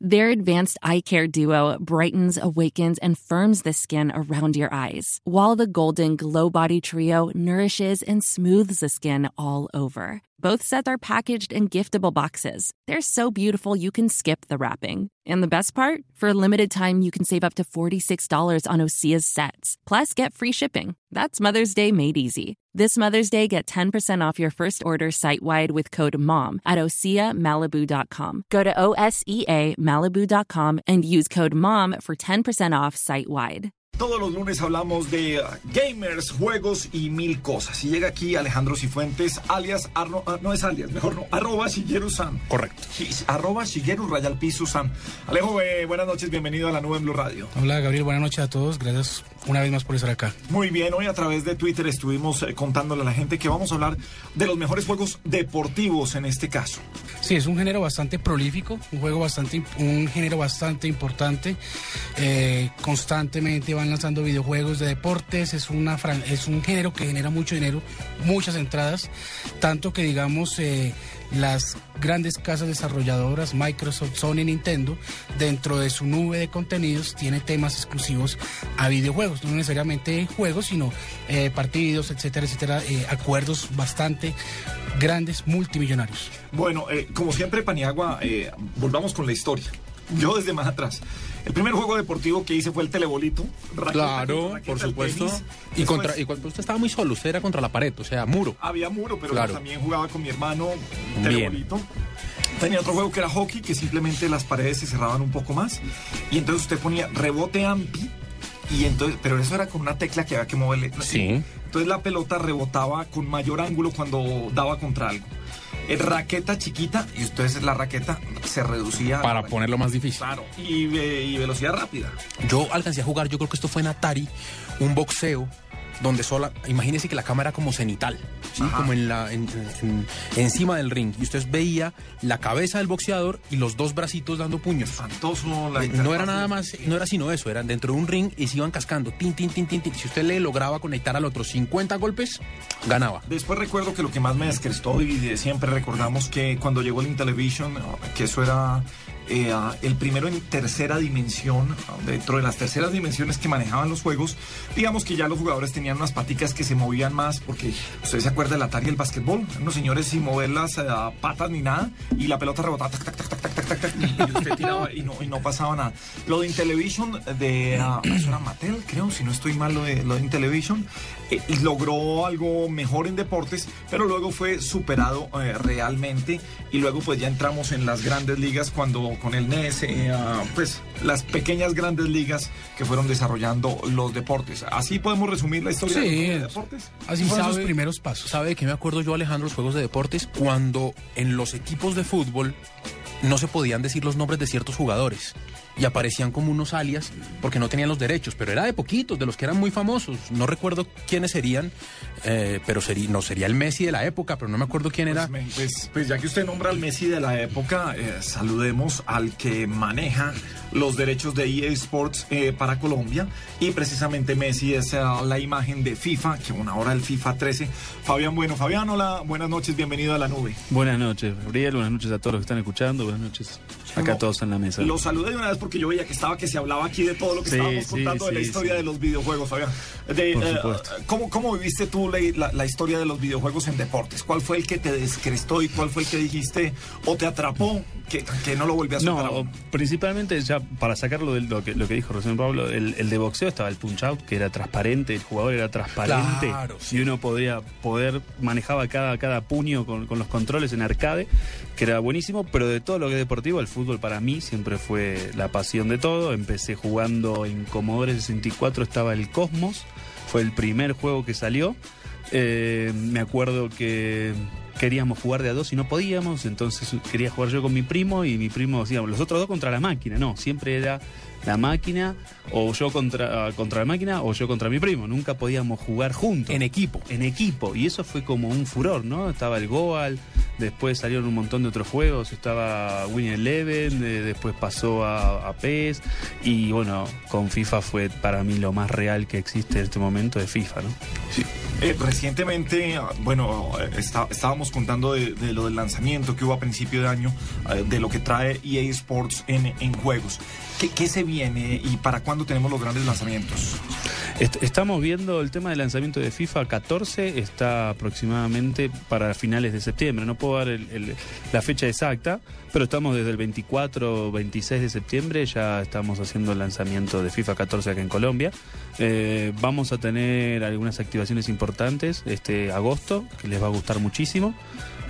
Their advanced eye care duo brightens, awakens, and firms the skin around your eyes, while the Golden Glow Body Trio nourishes and smooths the skin all over. Both sets are packaged in giftable boxes. They're so beautiful you can skip the wrapping. And the best part? For a limited time, you can save up to $46 on Osea's sets. Plus, get free shipping. That's Mother's Day made easy. This Mother's Day, get 10% off your first order site wide with code MOM at OseaMalibu.com. Go to O S E A Malibu.com and use code MOM for 10% off site wide. Todos los lunes hablamos de uh, gamers, juegos y mil cosas. Y llega aquí Alejandro Cifuentes, alias, Arno, uh, no es alias, mejor no, arroba Shigeru San. Correcto. Arroba Shigeru Rayal Piso San. Alejo, eh, buenas noches, bienvenido a la nube en Blue Radio. Hola Gabriel, buenas noches a todos. Gracias una vez más por estar acá. Muy bien, hoy a través de Twitter estuvimos eh, contándole a la gente que vamos a hablar de los mejores juegos deportivos en este caso. Sí, es un género bastante prolífico, un juego bastante, un género bastante importante. Eh, constantemente van lanzando videojuegos de deportes. Es una es un género que genera mucho dinero, muchas entradas, tanto que digamos eh, las grandes casas desarrolladoras, Microsoft, Sony, Nintendo, dentro de su nube de contenidos tiene temas exclusivos a videojuegos, no necesariamente juegos, sino eh, partidos, etcétera, etcétera, eh, acuerdos bastante grandes, multimillonarios. Bueno, eh, como siempre, Paniagua, eh, volvamos con la historia. Yo desde más atrás. El primer juego deportivo que hice fue el telebolito. raqueta Claro, raqueta, por supuesto. tenis. Y Después contra y cuando usted estaba muy solo, usted era contra la pared, o sea, muro. Había muro, pero Claro. también jugaba con mi hermano Bien. telebolito. Tenía otro juego que era hockey, que simplemente las paredes se cerraban un poco más. Y entonces usted ponía rebote ampi. Y entonces, pero eso era con una tecla que había que moverle. Sí. Entonces la pelota rebotaba con mayor ángulo cuando daba contra algo. Eh, raqueta chiquita y entonces la raqueta se reducía. Para ponerlo más difícil. Claro, y, ve- y velocidad rápida. Yo alcancé a jugar, yo creo que esto fue en Atari, un boxeo donde sola, imagínese que la cámara era como cenital, ¿sí? Como en la, en- en- encima del ring. Y usted veía la cabeza del boxeador y los dos bracitos dando puños. Espantoso la Eh, No era nada más, no era sino eso, eran dentro de un ring y se iban cascando, tin, tin, tin, tin, tin. Si usted le lograba conectar al otro 50 golpes, ganaba. Después recuerdo que lo que más me descrestó y de siempre recordamos que cuando llegó el Intellivision, que eso era eh, el primero en tercera dimensión, dentro de las terceras dimensiones que manejaban los juegos, digamos que ya los jugadores tenían unas paticas que se movían más, porque usted se acuerda del Atari y el básquetbol, unos señores sin mover las eh, patas ni nada, y la pelota rebotaba, tac, tac, tac, tac, tac, tac, tac y, y, usted tiraba y no, y no, pasaba nada. Lo de Intellivision de uh, era Mattel, creo, si no estoy mal, lo de, lo de Intellivision, eh, logró algo mejor en deportes, pero luego fue superado eh, realmente, y luego pues ya entramos en las grandes ligas cuando con el NES, eh, ah, pues las pequeñas grandes ligas que fueron desarrollando los deportes. Así podemos resumir la historia Sí, de los deportes. Así ¿Y fueron sus sabe- primeros pasos. ¿Sabe de qué me acuerdo yo, Alejandro, los juegos de deportes? Cuando en los equipos de fútbol no se podían decir los nombres de ciertos jugadores y aparecían como unos alias porque no tenían los derechos, pero era de poquitos, de los que eran muy famosos. No recuerdo quiénes serían, eh, pero sería, no sería el Messi de la época, pero no me acuerdo quién era. Pues, me- pues, pues ya que usted nombra al Messi de la época, eh, saludemos al que maneja los derechos de EA Sports eh, para Colombia. Y precisamente Messi es eh, la imagen de FIFA, que una hora del FIFA 13. Fabián Bueno, Fabián, hola, buenas noches, bienvenido a la nube. Buenas noches, Gabriel. Buenas noches a todos los que están escuchando. Buenas noches acá todos en la mesa. Lo saludé de una vez porque yo veía que estaba que se hablaba aquí de todo lo que Sí, estábamos sí, contando de la sí, historia sí. de los videojuegos, Fabián. De, Por eh, supuesto. ¿cómo, ¿Cómo viviste tú la, la- la historia de los videojuegos en deportes? ¿Cuál fue el que te descrestó y cuál fue el que dijiste o te atrapó que, que no lo volví a soltar? No, principalmente ya para sacarlo de lo que, lo que dijo recién Pablo, el, el de boxeo estaba el punch out, que era transparente, el jugador era transparente Claro, sí. y uno podía poder, manejaba cada, cada puño con, con los controles en arcade, que era buenísimo, pero de todo lo que es deportivo, el fútbol para mí siempre fue la pasión de todo. Empecé jugando en Commodore 64, estaba el Cosmos, fue el primer juego que salió. Eh, me acuerdo que queríamos jugar de a dos y no podíamos, entonces quería jugar yo con mi primo y mi primo decía, los otros dos contra la máquina, no, siempre era la máquina o yo contra, contra la máquina o yo contra mi primo, nunca podíamos jugar juntos. En equipo. En equipo, y eso fue como un furor, ¿no? Estaba el Goal, después salieron un montón de otros juegos, estaba Winnie Eleven, eh, después pasó a, a PES, y bueno, con FIFA fue para mí lo más real que existe en este momento de FIFA, ¿no? Sí. Eh, recientemente, bueno, está- estábamos contando de, lo del lanzamiento que hubo a principio de año, eh, de lo que trae EA Sports en, juegos. ¿Qué, qué se viene y para cuándo tenemos los grandes lanzamientos? Est- Estamos viendo el tema del lanzamiento de FIFA 14, está aproximadamente para finales de septiembre. No puedo dar la fecha exacta, pero estamos desde el 24 o 26 de septiembre, ya estamos haciendo el lanzamiento de FIFA 14 acá en Colombia. Eh, vamos a tener algunas activaciones importantes este agosto, que les va a gustar muchísimo.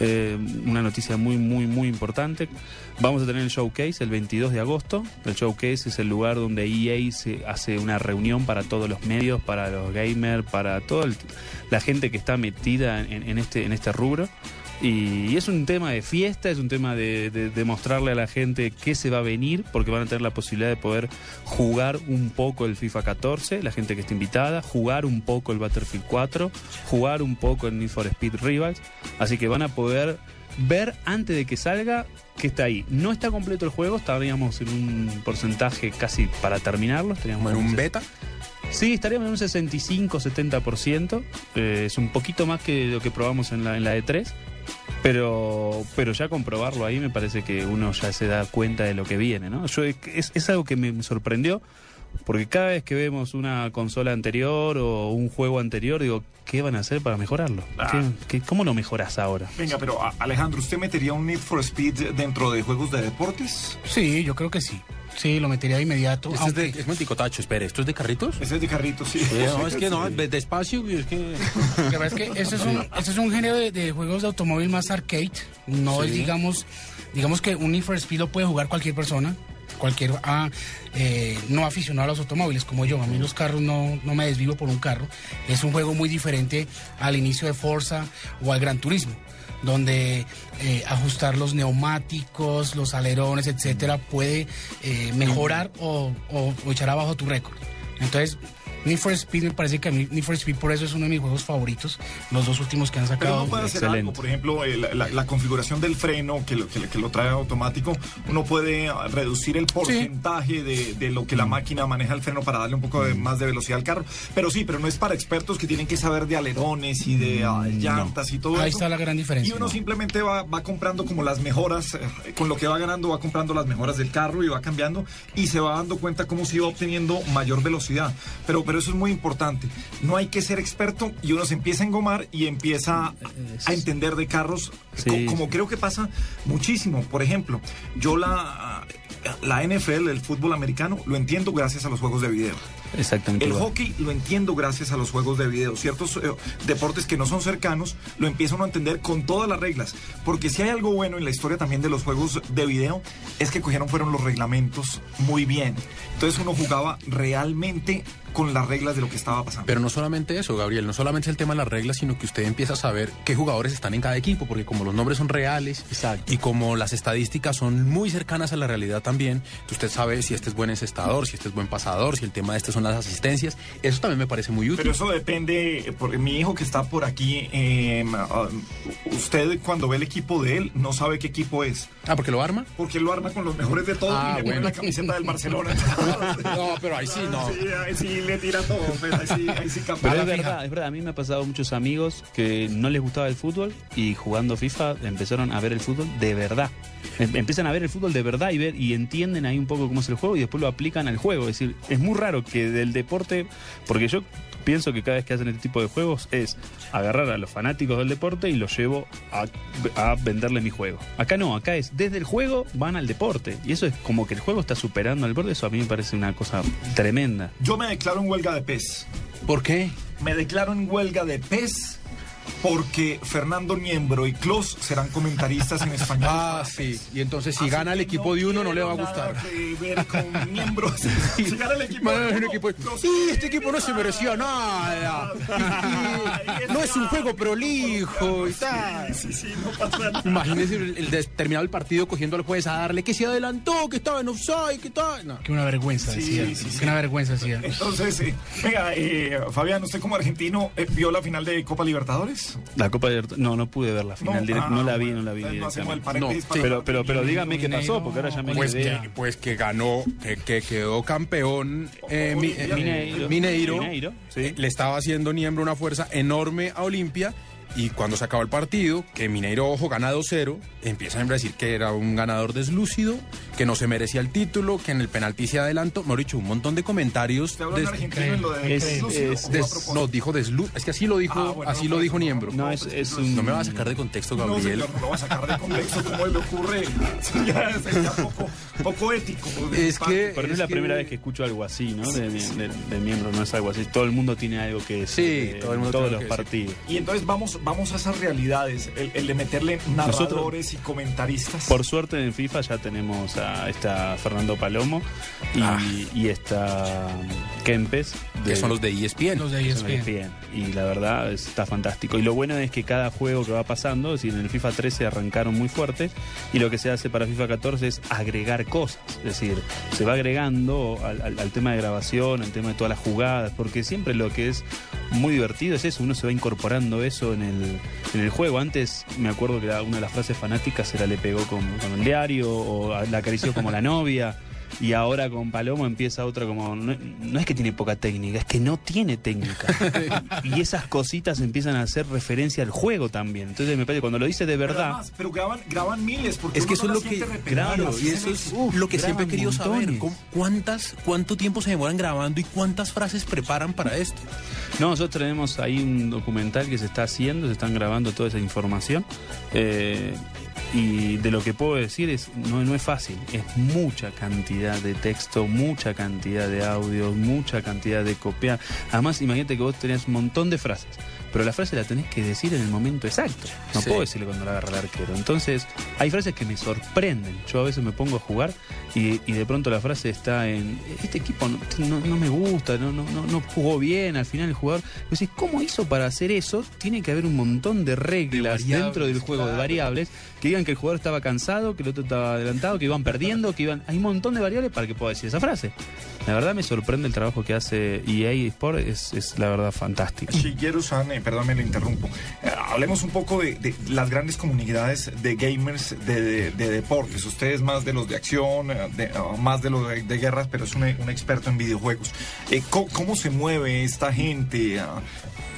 Eh, una noticia muy, muy, muy importante. Vamos a tener el showcase el 22 de agosto. El showcase es el lugar donde EA se hace una reunión para todos los medios, para los gamers, para toda la gente que está metida en, en este, en este rubro. Y, es un tema de fiesta, es un tema de, de- de mostrarle a la gente qué se va a venir, porque van a tener la posibilidad de poder jugar un poco el FIFA 14, la gente que está invitada, jugar un poco el Battlefield 4, jugar un poco el Need for Speed Rivals. Así que van a poder ver antes de que salga que está ahí. No está completo el juego, estaríamos en un porcentaje casi para terminarlo. Estaríamos en un beta. Sí, estaríamos en un 65-70%. Eh, es un poquito más que lo que probamos en la, en la E3. Pero, pero ya comprobarlo ahí me parece que uno ya se da cuenta de lo que viene, ¿no? Yo, es, es algo que me, sorprendió, porque cada vez que vemos una consola anterior o un juego anterior, digo, ¿qué van a hacer para mejorarlo? Ah. ¿Qué- qué- cómo lo mejoras ahora? Venga, pero a- Alejandro, ¿usted metería un Need for Speed dentro de juegos de deportes? Sí, yo creo que sí. Sí, lo metería de inmediato. Este es de, es momenticotacho, espere, ¿esto es de carritos? Ese es de carrito, sí. No, es que no, de- despacio, es que... La verdad es que ese es un, ese es un género de, de juegos de automóvil más arcade. No es, digamos, digamos que un Need for Speed lo puede jugar cualquier persona, cualquier ah, eh, no aficionado a los automóviles como yo. A mí los carros no, no me desvivo por un carro. Es un juego muy diferente al inicio de Forza o al Gran Turismo donde eh, ajustar los neumáticos, los alerones, etcétera, puede eh, mejorar o, echar abajo tu récord. Entonces, Need for Speed me parece que a mí Need for Speed por eso es uno de mis juegos favoritos, los dos últimos que han Pero sacado. uno puede hacer algo, por ejemplo, eh, la, la- la configuración del freno que lo, que, que lo trae automático, uno puede reducir el porcentaje de, de lo que Mm. la máquina maneja el freno para darle un poco de, más de velocidad al carro. Pero sí, pero no es para expertos que tienen que saber de alerones y de ah, llantas y todo Mm, Ahí eso. está la gran diferencia, Y uno ¿no? simplemente va, va comprando como las mejoras, eh, con lo que va ganando va comprando las mejoras del carro y va cambiando y se va dando cuenta cómo se va obteniendo mayor velocidad. Pero, pero eso es muy importante. No hay que ser experto y uno se empieza a engomar y empieza a entender de carros, Sí. co- como creo que pasa muchísimo. Por ejemplo, yo la, la NFL, el fútbol americano, lo entiendo gracias a los juegos de video. Exactamente. El igual. hockey lo entiendo gracias a los juegos de video. Ciertos eh, deportes que no son cercanos lo empiezan a entender con todas las reglas. Porque si hay algo bueno en la historia también de los juegos de video, es que cogieron fueron los reglamentos muy bien. Entonces uno jugaba realmente con las reglas de lo que estaba pasando. Pero no solamente eso, Gabriel, no solamente es el tema de las reglas, sino que usted empieza a saber qué jugadores están en cada equipo, porque como los nombres son reales Exacto. y como las estadísticas son muy cercanas a la realidad también, usted sabe si este es buen encestador, si este es buen pasador, si el tema de este son las asistencias. Eso también me parece muy útil. Pero eso depende, porque mi hijo que está por aquí, eh, usted cuando ve el equipo de él no sabe qué equipo es, Ah, porque lo arma. porque lo arma con los mejores de todos Ah, y le pone bueno. la camiseta del Barcelona. No, pero ahí sí, no. Sí, ahí sí le tira todo, pues, ahí sí, ahí sí. Pero es verdad, es verdad. A mí me ha pasado muchos amigos que no les gustaba el fútbol y jugando FIFA empezaron a ver el fútbol de verdad. Em- Empiezan a ver el fútbol de verdad y ver y entienden ahí un poco cómo es el juego y después lo aplican al juego. Es decir, es muy raro que del deporte, porque yo pienso que cada vez que hacen este tipo de juegos es agarrar a los fanáticos del deporte y los llevo a, a venderles mi juego. Acá no, acá es desde el juego van al deporte y eso es como que el juego está superando al deporte. Eso a mí me parece una cosa tremenda. Yo me declaro en huelga de pez. ¿Por qué? Me declaro en huelga de pez porque Fernando Niembro y Klaus serán comentaristas en español. Ah, sí. Y entonces si Así gana el equipo de uno no le va a gustar. nada que ver con Niembro. Si gana el equipo de es un uno, equipo- Klaus- Sí, este equipo no se merecía nada. No es un juego prolijo y tal. Sí, sí, no pasa nada. Imagínese el, el de terminar el partido cogiendo al juez a darle que se adelantó, que estaba en offside, que tal. No. Que una vergüenza, Sí, decía. sí, sí. Que una vergüenza, decía. Entonces, eh, venga, eh, Fabián, usted como argentino, eh, ¿vio la final de Copa Libertadores? La Copa de No, no pude ver la final. direct- ah, no la vi, bueno, no la vi. no directamente. Pero, pero, pero dígame qué pasó, porque ahora ya me Pues que, pues que ganó, que, que quedó campeón eh, mi- eh, Mineiro. Mineiro. Mineiro, sí. Eh, Le estaba haciendo Niembro una fuerza enorme a Olimpia. Y cuando se acabó el partido, que Mineiro, ojo, gana 2-0, empiezan a decir que era un ganador deslúcido, que no se merecía el título, que en el penalti se adelantó. Mejor dicho, un montón de comentarios. ¿Usted habla en des- argentino en lo de Es- deslúcido es- des- no, dijo deslúcido. Es que así lo dijo, Ah, bueno, así no, lo dijo no, Niembro. No, es, es un... No me va a sacar de contexto, No, Gabriel. señor, no lo va a sacar de contexto como le ocurre. Sería, sería poco, poco ético. Es que-. Pero no es la que- primera vez que escucho algo así, ¿no? De, de- de miembro, no es algo así. Todo el mundo tiene algo que decir. Sí, todo el mundo en todos tiene los partidos. Y entonces vamos, vamos a esas realidades, el, el de meterle narradores y comentaristas. Por suerte en FIFA ya tenemos a esta Fernando Palomo y, Ah. y esta Kempes. Que son los de E ESPN. Los de ESPN. ESPN. Y la verdad está fantástico. Y lo bueno es que cada juego que va pasando, es decir, en el FIFA 13 arrancaron muy fuerte y lo que se hace para FIFA 14 es agregar cosas. Es decir, se va agregando al, al- al tema de grabación, al tema de todas las jugadas, porque siempre lo que es muy divertido es eso, uno se va incorporando eso en el, en el juego. Antes me acuerdo que la- una de las frases fanáticas era le pegó con, con el diario o la acarició como la novia. Y ahora con Palomo empieza otra como, no, no es que tiene poca técnica, es que no tiene técnica. y esas cositas empiezan a hacer referencia al juego también. Entonces me parece que cuando lo dice de Pero verdad, además, Pero graban, graban miles. Porque Es que uno eso es no lo que, claro, y eso es uf, lo que siempre he querido saber. montones. ¿Cómo- ¿Cuántas, ¿Cuánto tiempo se demoran grabando y cuántas frases preparan para esto? No, nosotros tenemos ahí un documental que se está haciendo, se están grabando toda esa información. eh, y de lo que puedo decir es, no, no es fácil, es mucha cantidad de texto, mucha cantidad de audio, mucha cantidad de copiar. Además, imagínate que vos tenés un montón de frases, pero la frase la tenés que decir en el momento exacto. No Sí. puedo decirle cuando la agarra el arquero. Entonces, hay frases que me sorprenden. Yo a veces me pongo a jugar y, y de pronto la frase está en, este equipo no, no- no me gusta, no, no, no, no jugó bien, al final el jugador... Decís, ¿cómo hizo para hacer eso? Tiene que haber un montón de reglas dentro del juego, de variables, que digan que el jugador estaba cansado, que el otro estaba adelantado, que iban perdiendo, que iban... Hay un montón de variables para que pueda decir esa frase. La verdad me sorprende el trabajo que hace EA Sport, es, es la verdad fantástico. Shigeru-san, eh, perdón, me lo interrumpo. Eh, hablemos un poco de, las grandes comunidades de gamers de, de- de deportes. Usted es más de los de acción, eh, más de los de, guerras, pero es un, experto en videojuegos. ¿cómo, cómo se mueve esta gente? Ah,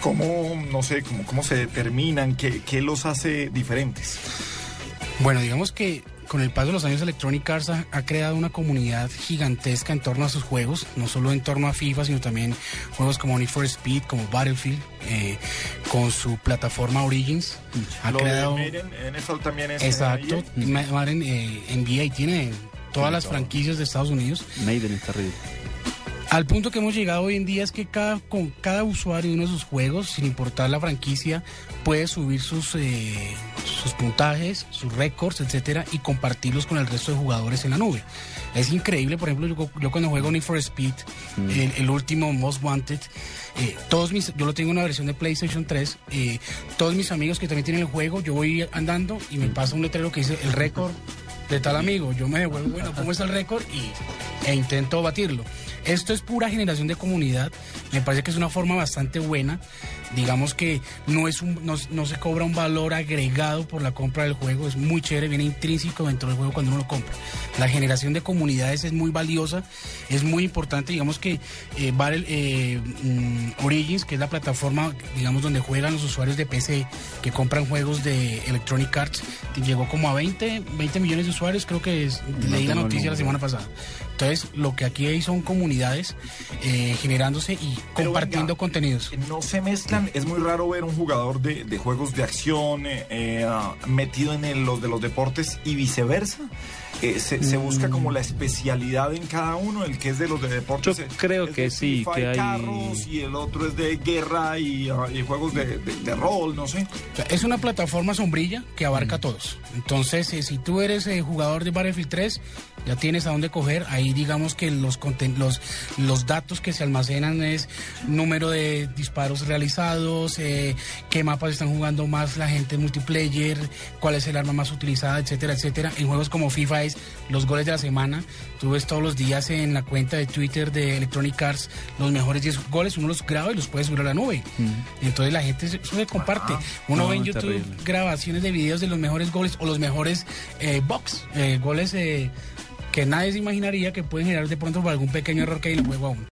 ¿Cómo, no sé, cómo, cómo se determinan? ¿Qué, qué los hace diferentes? Bueno, digamos que con el paso de los años Electronic Arts ha, ha creado una comunidad gigantesca en torno a sus juegos, no solo en torno a FIFA, sino también juegos como Need for Speed, como Battlefield, eh, con su plataforma Origins. Ha Lo creado... de Madden, NFL también es... eh, Exacto. Ma- Madden eh, NBA tiene todas las franquicias de Estados Unidos. Maiden es terrible. Al punto que hemos llegado hoy en día es que cada, con cada usuario de uno de sus juegos, sin importar la franquicia, puede subir sus, eh, sus puntajes, sus récords, etcétera, y compartirlos con el resto de jugadores en la nube. Es increíble, por ejemplo, yo, yo cuando juego Need for Speed, el, el último Most Wanted, eh, todos mis, yo lo tengo en una versión de PlayStation 3, eh, todos mis amigos que también tienen el juego, yo voy andando y me pasa un letrero que dice el récord de tal amigo. Yo me devuelvo, bueno, ¿cómo está el récord? Y, e intento batirlo. Esto es pura generación de comunidad. Me parece que es una forma bastante buena. Digamos que no, es un, no, no se cobra un valor agregado por la compra del juego. Es muy chévere, viene intrínseco dentro del juego cuando uno lo compra. La generación de comunidades es muy valiosa, es muy importante. Digamos que eh, Battle, eh, mm, Origins, que es la plataforma, digamos, donde juegan los usuarios de PC que compran juegos de Electronic Arts, llegó como a 20, 20 millones de usuarios, creo que es, leí la noticia la semana pasada. Entonces, lo que aquí hay son comunidades eh, generándose y Pero compartiendo venga, contenidos. No se mezclan, es muy raro ver un jugador de, de juegos de acción eh, eh, metido en el- los de los deportes y viceversa. Eh, se, se busca como la especialidad en cada uno, el que es de los de deportes. Yo creo es que de sí, FIFA que hay- carros y el otro es de guerra y, ah, y juegos de, de- de rol, no sé. O sea, es una plataforma sombrilla que abarca a todos. Entonces, eh, si tú eres eh, jugador de Battlefield 3, ya tienes a dónde coger. Ahí digamos que los, los, los datos que se almacenan es número de disparos realizados, eh, qué mapas están jugando más la gente en multiplayer, cuál es el arma más utilizada, etcétera, etcétera. En juegos como FIFA es los goles de la semana. Tú ves todos los días en la cuenta de Twitter de Electronic Arts los mejores 10 goles, uno los graba y los puede subir a la nube. Entonces la gente se, se comparte. Uno No, ve en YouTube terrible. grabaciones de videos de los mejores goles o los mejores eh, box, eh, goles eh, que nadie se imaginaría que pueden generar de pronto por algún pequeño error que hay en el juego aún.